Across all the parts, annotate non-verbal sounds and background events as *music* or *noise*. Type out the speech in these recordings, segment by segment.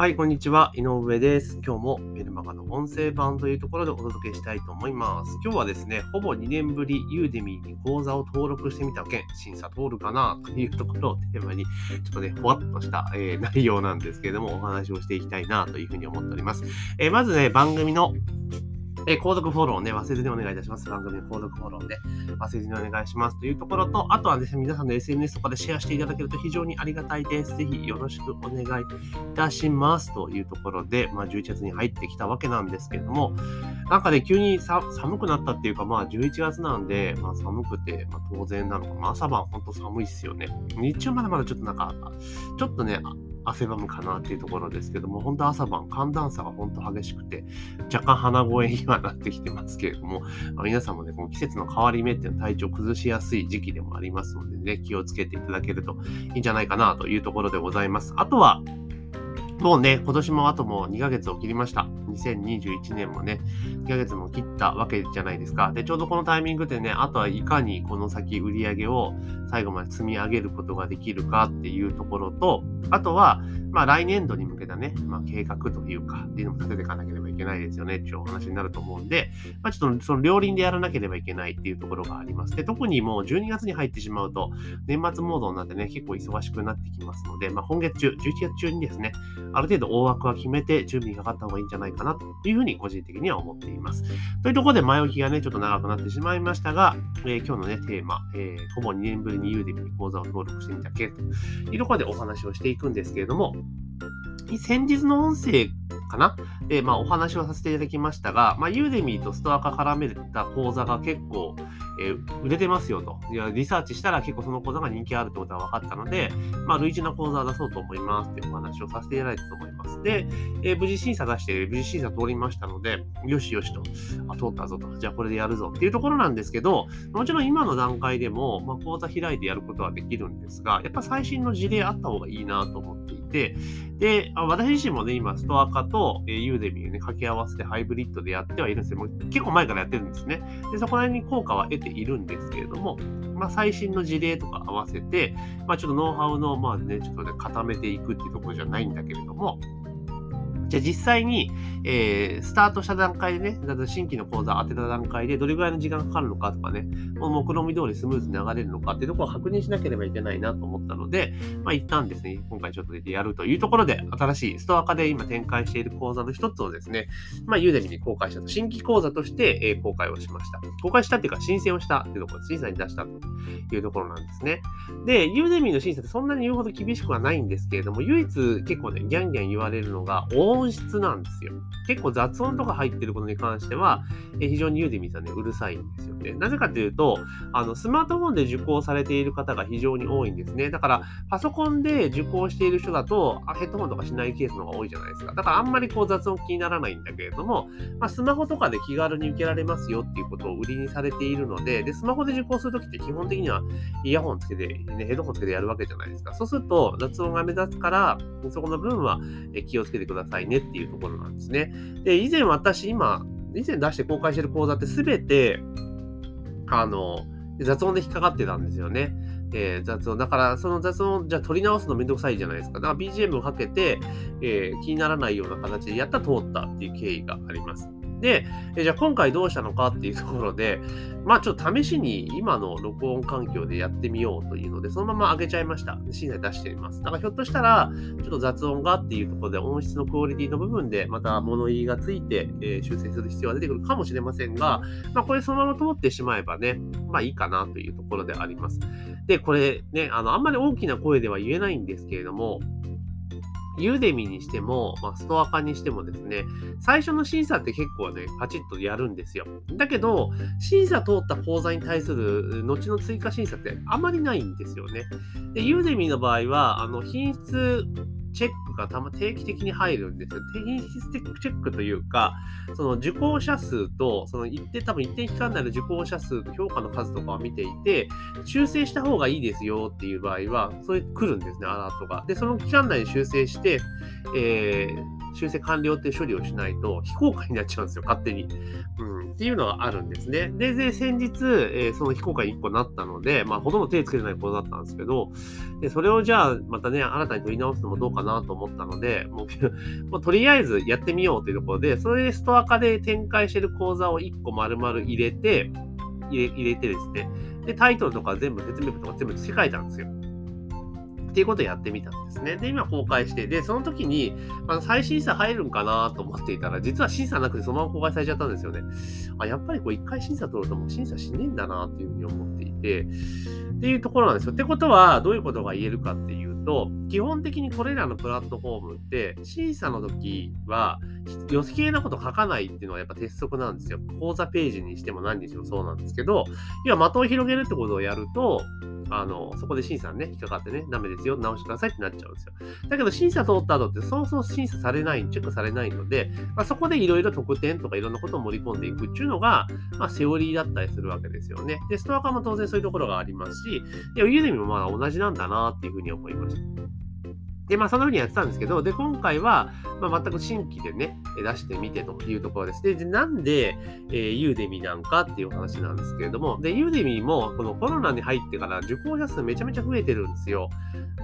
はい、こんにちは。井上です。今日もメルマガの音声版というところでお届けしたいと思います。今日はですね、ほぼ2年ぶり、ユーデミーに講座を登録してみた件、審査通るかなというところをテーマに、ちょっとね、ふわっとした、えー、*laughs* 内容なんですけれども、お話をしていきたいなというふうに思っております。えー、まずね、番組のえー、購読フォローね、忘れずにお願いいたします。番組の購読フォローで忘れずにお願いしますというところと、あとはですね、皆さんの SNS とかでシェアしていただけると非常にありがたいです。ぜひよろしくお願いいたしますというところで、まあ、11月に入ってきたわけなんですけれども、なんかね、急に寒くなったっていうか、まあ、11月なんで、まあ、寒くて、まあ、当然なのか、まあ、朝晩ほんと寒いっすよね。日中まだまだちょっとなんか、ちょっとね、汗ばむかなっていうところですけども、本当朝晩寒暖差が本当激しくて、若干鼻声にはなってきてますけれども、まあ、皆さんもね、この季節の変わり目っていうのは体調崩しやすい時期でもありますのでね、気をつけていただけるといいんじゃないかなというところでございます。あとは、もうね、今年もあともう2ヶ月を切りました。2021年もね、2ヶ月も切ったわけじゃないですか。で、ちょうどこのタイミングでね、あとはいかにこの先売り上げを最後まで積み上げることができるかっていうところと、あとは、まあ来年度に向けたね、まあ計画というか、っていうのも立てていかなければいけないですよねっていうお話になると思うんで、まあちょっとその両輪でやらなければいけないっていうところがあります。で、特にもう12月に入ってしまうと、年末モードになってね、結構忙しくなってきますので、まあ今月中、11月中にですね、ある程度大枠は決めて準備にかかった方がいいんじゃないかかなというふうに個人的には思っています。というところで前置きがね、ちょっと長くなってしまいましたが、えー、今日のね、テーマ、えー、ほぼ2年ぶりに Udemy に講座を登録してみた件というところでお話をしていくんですけれども、先日の音声かな？で、まあ、お話をさせていただきましたが、まあ、ユーデミーとストア化絡めた講座が結構、えー、売れてますよと。いや、リサーチしたら結構その講座が人気あるってことが分かったので、まあ、類似な講座を出そうと思いますっていうお話をさせていただいたと思います。で、えー、無事審査出して、無事審査通りましたので、よしよしと、あ、通ったぞと、じゃあこれでやるぞっていうところなんですけど、もちろん今の段階でも、まあ、講座開いてやることはできるんですが、やっぱ最新の事例あった方がいいなと思っていて、で、私自身もね、今、ストア化と、えー、ユーデミーをね、掛け合わせてハイブリッドでやってはいるんですけども、結構前からやってるんですね。で、そこら辺に効果は得ているんですけれども、まあ、最新の事例とか合わせて、まあ、ちょっとノウハウの、まあね、ちょっとね、固めていくっていうところじゃないんだけれども、じゃあ実際に、えー、スタートした段階でね、新規の講座を当てた段階でどれぐらいの時間かかるのかとかね、この目論見通りスムーズに流れるのかっていうところを確認しなければいけないなと思ったので、まあ一旦ですね、今回ちょっと出てやるというところで、新しいストア化で今展開している講座の一つをですね、まあユーデミに公開したと、新規講座として、えー、公開をしました。公開したっていうか申請をしたっていうところ、審査に出したというところなんですね。で、ユーデミの審査ってそんなに言うほど厳しくはないんですけれども、唯一結構ね、ギャンギャン言われるのが音質なんですよ。結構雑音とか入ってることに関しては、え非常にユーデミーさんね、うるさいんですよね。なぜかというと、あの、スマートフォンで受講されている方が非常に多いんですね。だから、パソコンで受講している人だと、ヘッドホンとかしないケースの方が多いじゃないですか。だから、あんまりこう雑音気にならないんだけれども、まあ、スマホとかで気軽に受けられますよっていうことを売りにされているので、で、スマホで受講するときって基本的にはイヤホンつけて、ね、ヘッドホンつけてやるわけじゃないですか。そうすると、雑音が目立つから、そこの分は気をつけてくださいねねっていうところなんですね。で、以前私、今、以前出して公開してる講座って全て、あの、雑音で引っかかってたんですよね。えー、雑音。だから、その雑音、じゃあ取り直すのめんどくさいじゃないですか。だから BGM をかけて、えー、気にならないような形でやったら通ったっていう経緯があります。で、じゃあ今回どうしたのかっていうところで、まあちょっと試しに今の録音環境でやってみようというので、そのまま上げちゃいました。審査出しています。だからひょっとしたら、ちょっと雑音がっていうところで音質のクオリティの部分でまた物言いがついて、え、修正する必要が出てくるかもしれませんが、まあこれそのまま通ってしまえばね、まあいいかなというところであります。で、これね、あの、あんまり大きな声では言えないんですけれども、ユーデミにしても、まあ、ストア化にしてもですね、最初の審査って結構ね、パチッとやるんですよ。だけど、審査通った講座に対する後の追加審査ってあまりないんですよね。で、ユーデミの場合は、あの、品質チェックがたま定期的に入るんですよ。品質チェックというか、その受講者数と、その一定、多分一定期間内の受講者数と評価の数とかを見ていて、修正した方がいいですよっていう場合は、それ来るんですね、アラートが。で、その期間内に修正して、えー修正完了って処理をしないと非公開になっちゃうんですよ、勝手に。うん、っていうのがあるんですね。で、で先日、えー、その非公開1個なったので、まあ、ほとんど手つけてないことだったんですけど、でそれをじゃあ、またね、新たに取り直すのもどうかなと思ったので、もう *laughs* もうとりあえずやってみようというところで、それでストア化で展開してる講座を1個丸々入れて、入れ入れてですね、で、タイトルとか全部説明文とか全部付け替えたんですよ。っていうことをやってみたんですね。で、今公開して、で、その時に、あの再審査入るんかなと思っていたら、実は審査なくてそのまま公開されちゃったんですよね。あ、やっぱりこう一回審査取るともう審査しねえんだなっていうふうに思っていて、っていうところなんですよ。ってことは、どういうことが言えるかっていうと、基本的にこれらのプラットフォームって、審査の時は、余計なこと書かないっていうのはやっぱ鉄則なんですよ。講座ページにしても何にしてもそうなんですけど、要は的を広げるってことをやると、あの、そこで審査ね、引っかかってね、ダメですよ、直してくださいってなっちゃうんですよ。だけど、審査通った後って、そもそも審査されない、チェックされないので、まあ、そこでいろいろ特典とかいろんなことを盛り込んでいくっていうのが、まあ、セオリーだったりするわけですよね。で、ストア化も当然そういうところがありますし、で、ユーデミもまあ同じなんだなっていうふうに思いました。で、まあ、そのようにやってたんですけど、で、今回は、まあ、全く新規でね、出してみてというところです。で、でなんで、えー、ユーデミなんかっていう話なんですけれども、で、ユーデミも、このコロナに入ってから受講者数めちゃめちゃ増えてるんですよ。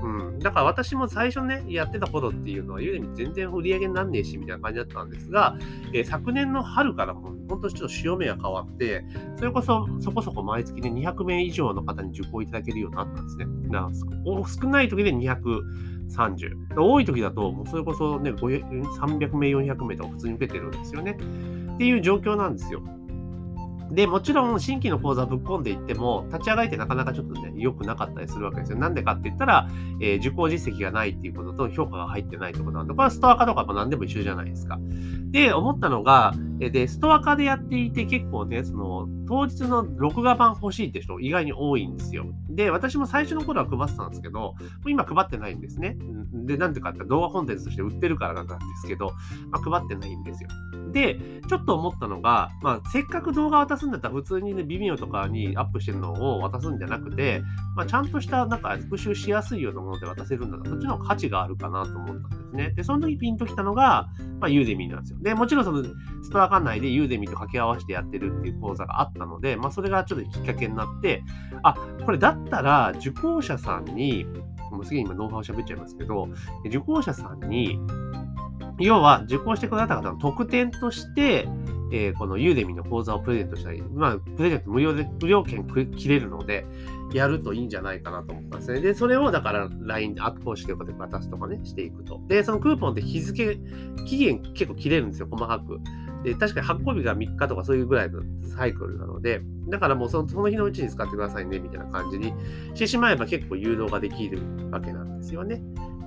うん。だから私も最初ね、やってた頃っていうのは、ユーデミ全然売り上げになんねえし、みたいな感じだったんですが、えー、昨年の春からもう、本当ちょっと潮目が変わって、それこそ、そこそこ毎月ね、200名以上の方に受講いただけるようになったんですね。だから少ない時で200、30。多い時だと、もうそれこそね、300名、400名とか普通に受けてるんですよね。っていう状況なんですよ。で、もちろん新規の講座ぶっ込んでいっても、立ち上がりってなかなかちょっとね、良くなかったりするわけですよ。なんでかって言ったら、えー、受講実績がないっていうことと評価が入ってないってことなんで、これはストア化とかも何でも一緒じゃないですか。で、思ったのが、で、ストア化でやっていて結構ね、その、当日の録画版欲しいって人意外に多いんですよ。で、私も最初の頃は配ってたんですけど、今配ってないんですね。で、なんでかって動画コンテンツとして売ってるからなんですけど、まあ、配ってないんですよ。で、ちょっと思ったのが、まあ、せっかく動画渡すんだったら普通にね、微妙とかにアップしてるのを渡すんじゃなくて、まあ、ちゃんとしたなんか復習しやすいようなもので渡せるんだったら、そっちの価値があるかなと思ったんですね。で、その時ピンときたのが、まあ、ユーデミーなんですよ。で、もちろんそのストア館内でユーデミと掛け合わせてやってるっていう講座があったので、まあ、それがちょっときっかけになって、あ、これだったら受講者さんに、もうすげえ今ノウハウ喋っちゃいますけど、受講者さんに、要は受講してくださった方の特典として、えー、このユーデミの講座をプレゼントしたり、まあ、プレゼント無料で、無料券切れるので、やるといいんじゃないかなと思ったんですね。で、それをだから LINE で後押しで渡すとかね、していくと。で、そのクーポンって日付、期限結構切れるんですよ、細かく。で、確かに発行日が3日とかそういうぐらいのサイクルなので、だからもうそのその日のうちに使ってくださいね、みたいな感じにしてしまえば結構誘導ができるわけなんですよね。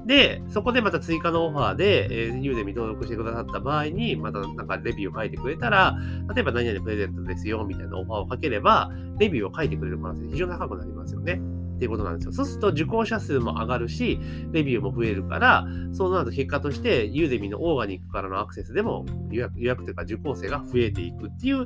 で、そこでまた追加のオファーで、えー、ユーデミ登録してくださった場合に、またなんかレビューを書いてくれたら、例えば何々プレゼントですよ、みたいなオファーをかければ、レビューを書いてくれる可能性非常に高くなりますよね。っていうことなんですよ。そうすると受講者数も上がるし、レビューも増えるから、そうなると結果として、ユーデミのオーガニックからのアクセスでも予約予約というか受講生が増えていくっていう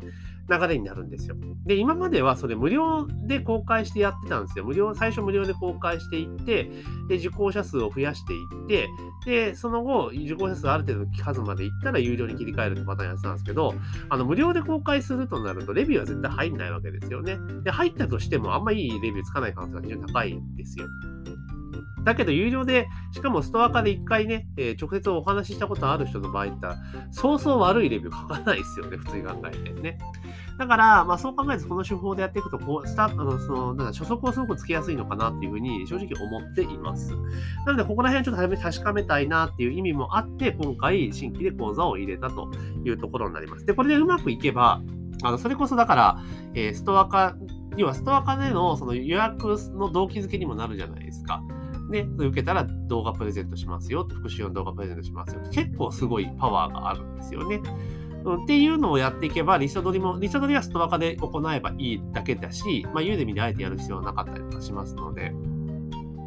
流れになるんですよ。で、今まではそれ無料で公開してやってたんですよ。無料、最初無料で公開していって、で、受講者数を増やしていって、で、その後、受講者数ある程度の数までいったら有料に切り替えるってパターンやってたんですけど、あの、無料で公開するとなると、レビューは絶対入んないわけですよね。で、入ったとしても、あんまいいレビューつかない可能性が非常に高いんですよ。だけど、有料で、しかもストア化で一回ね、えー、直接お話ししたことある人の場合ったら、そうそう悪いレビュー書かないですよね、普通に考えてね。だから、まあそう考えると、この手法でやっていくと、こう、スタあの、その、なんか初速をすごくつけやすいのかなっていうふうに、正直思っています。なので、ここら辺ちょっと早め確かめたいなっていう意味もあって、今回、新規で講座を入れたというところになります。で、これでうまくいけば、あの、それこそだから、えー、ストア化、要はストア化でのその予約の動機づけにもなるじゃないですか。ね、受けたら動画プレゼントしますよって、復習の動画プレゼントしますよって、結構すごいパワーがあるんですよね。うん、っていうのをやっていけば、リスト取りも、リスト取りはストア化で行えばいいだけだし、まあ、ユーデミであえてやる必要はなかったりとかしますので、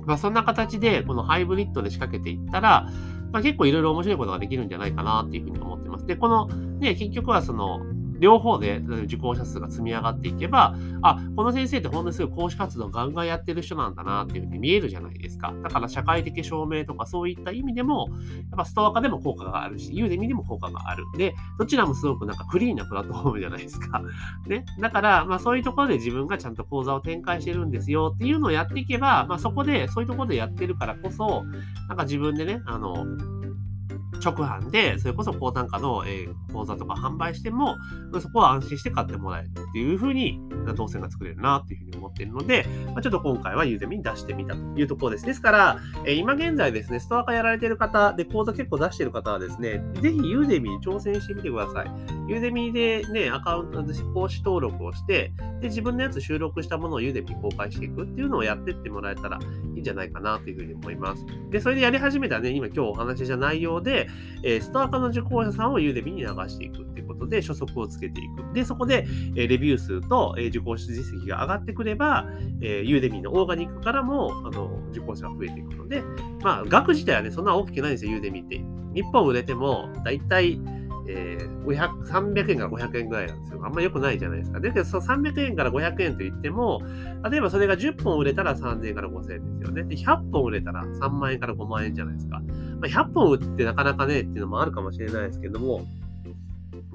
まあ、そんな形で、このハイブリッドで仕掛けていったら、まあ、結構いろいろ面白いことができるんじゃないかなっていうふうに思ってます。で、この、ね、結局はその、両方で受講者数が積み上がっていけば、あ、この先生って本当にすごい講師活動ガンガンやってる人なんだなっていうふうに見えるじゃないですか。だから社会的証明とかそういった意味でも、やっぱストア化でも効果があるし、ユーデミでも効果がある。で、どちらもすごくなんかクリーンなプラットフォームじゃないですか。*laughs* ね。だから、まあそういうところで自分がちゃんと講座を展開してるんですよっていうのをやっていけば、まあそこで、そういうところでやってるからこそ、なんか自分でね、あの、直販で、それこそ高単価の、えー、講座とか販売しても、そこは安心して買ってもらえるっていうふうに、動線が作れるなっていうふうに思っているので、まあ、ちょっと今回はユーデミに出してみたというところです。ですから、え、今現在ですね、ストアカやられている方で講座結構出している方はですね、ぜひ Udemy に挑戦してみてください。 Udemy でね、アカウントで講師登録をして、で、自分のやつ収録したものを Udemy に公開していくっていうのをやってってもらえたらいいんじゃないかなというふうに思います。で、それでやり始めたね、今今日お話しした内容で、え、ストアカの受講者さんを Udemy に流していくっていうことで、初速をつけていく。で、そこで、え、レビュー数と、え、受講者実績が上がってくれば、えー、ユーデミのオーガニックからも、あの、受講者が増えていくので、まあ、額自体はね、そんな大きくないんですよ、ユーデミって。1本売れても、だいたい、えー、300円から500円ぐらいなんですよ。あんま良くないじゃないですか。だけど、その300円から500円と言っても、例えばそれが10本売れたら3000円から5000円ですよね。で、100本売れたら3万円から5万円じゃないですか。まあ、100本売ってなかなかねっていうのもあるかもしれないですけども、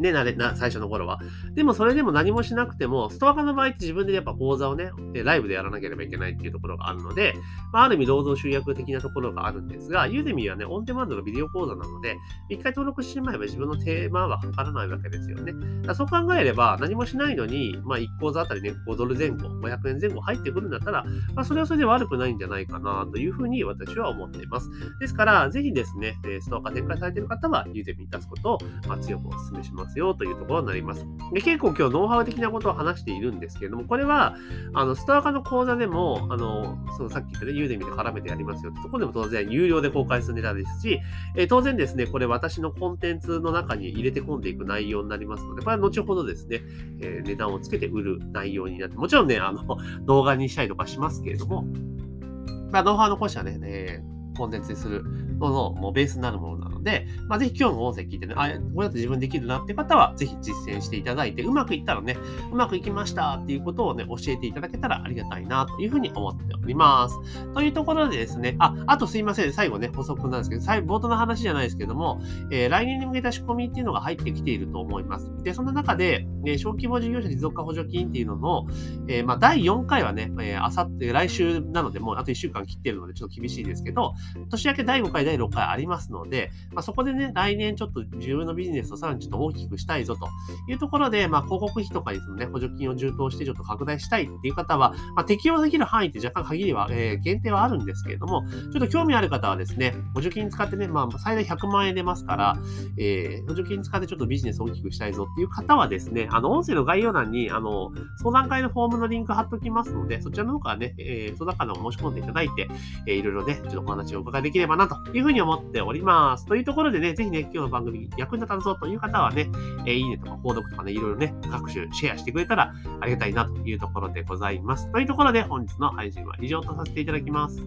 ね、なれな最初の頃は。でもそれでも何もしなくても、ストア化の場合って自分でやっぱ講座をね、ライブでやらなければいけないっていうところがあるので、まあ、ある意味労働集約的なところがあるんですが、ユーデミーはね、オンデマンドのビデオ講座なので、一回登録してしまえば自分のテーマはかからないわけですよね。そう考えれば、何もしないのに、まあ、1講座あたりね、5ドル前後、500円前後入ってくるんだったら、まあ、それはそれで悪くないんじゃないかなというふうに私は思っています。ですから、ぜひですね、ストア化展開されている方は、ユーデミーに出すことを、まあ、強くお勧めしますよというところになります。で結構今日ノウハウ的なことを話しているんですけれども、これは、あの、ストア化の講座でも、あの、そのさっき言ったね、ユーデミで絡めてやりますよってところでも当然有料で公開するネタですし、え、当然ですね、これ私のコンテンツの中に入れて込んでいく内容になりますので、これは後ほどですね、え、値段をつけて売る内容になって、もちろんね、あの、*laughs* 動画にしたりとかしますけれども、まあ、ノウハウの講師はね、えー、コンテンツにするののもうベースになるものなので、まあ、ぜひ今日の音声聞いてね、あ、これだと自分できるなって方は、ぜひ実践していただいて、うまくいったらね、うまくいきましたっていうことをね、教えていただけたらありがたいなというふうに思っています。おります。というところでですね、あ、あとすいません、最後ね、補足なんですけど、最後、冒頭の話じゃないですけども、えー、来年に向けた仕込みっていうのが入ってきていると思います。で、その中で、え、小規模事業者持続化補助金っていうのの、えー、まあ、第4回はね、えー、あさって、来週なので、もうあと1週間切ってるので、ちょっと厳しいですけど、年明け第5回、第6回ありますので、まあ、そこでね、来年ちょっと自分のビジネスをさらにちょっと大きくしたいぞというところで、まあ、広告費とかにそのね、補助金を充当してちょっと拡大したいっていう方は、まあ、適用できる範囲って若干限りは、えー、限定はあるんですけれども、ちょっと興味ある方はですね、補助金使ってね、まあ、最大100万円出ますから、えー、補助金使ってちょっとビジネスを大きくしたいぞっていう方はですね、あの、音声の概要欄に、あの、相談会のフォームのリンク貼っておきますので、そちらの方からね、えー、相談会の申し込んでいただいて、えー、いろいろね、ちょっとお話をお伺いできればなというふうに思っております。というところでね、ぜひね、今日の番組役に立たぞという方はね、えー、いいねとか購読とかね、いろいろね、各種シェアしてくれたらありがたいなというところでございます。というところで本日の配信は以上とさせていただきます。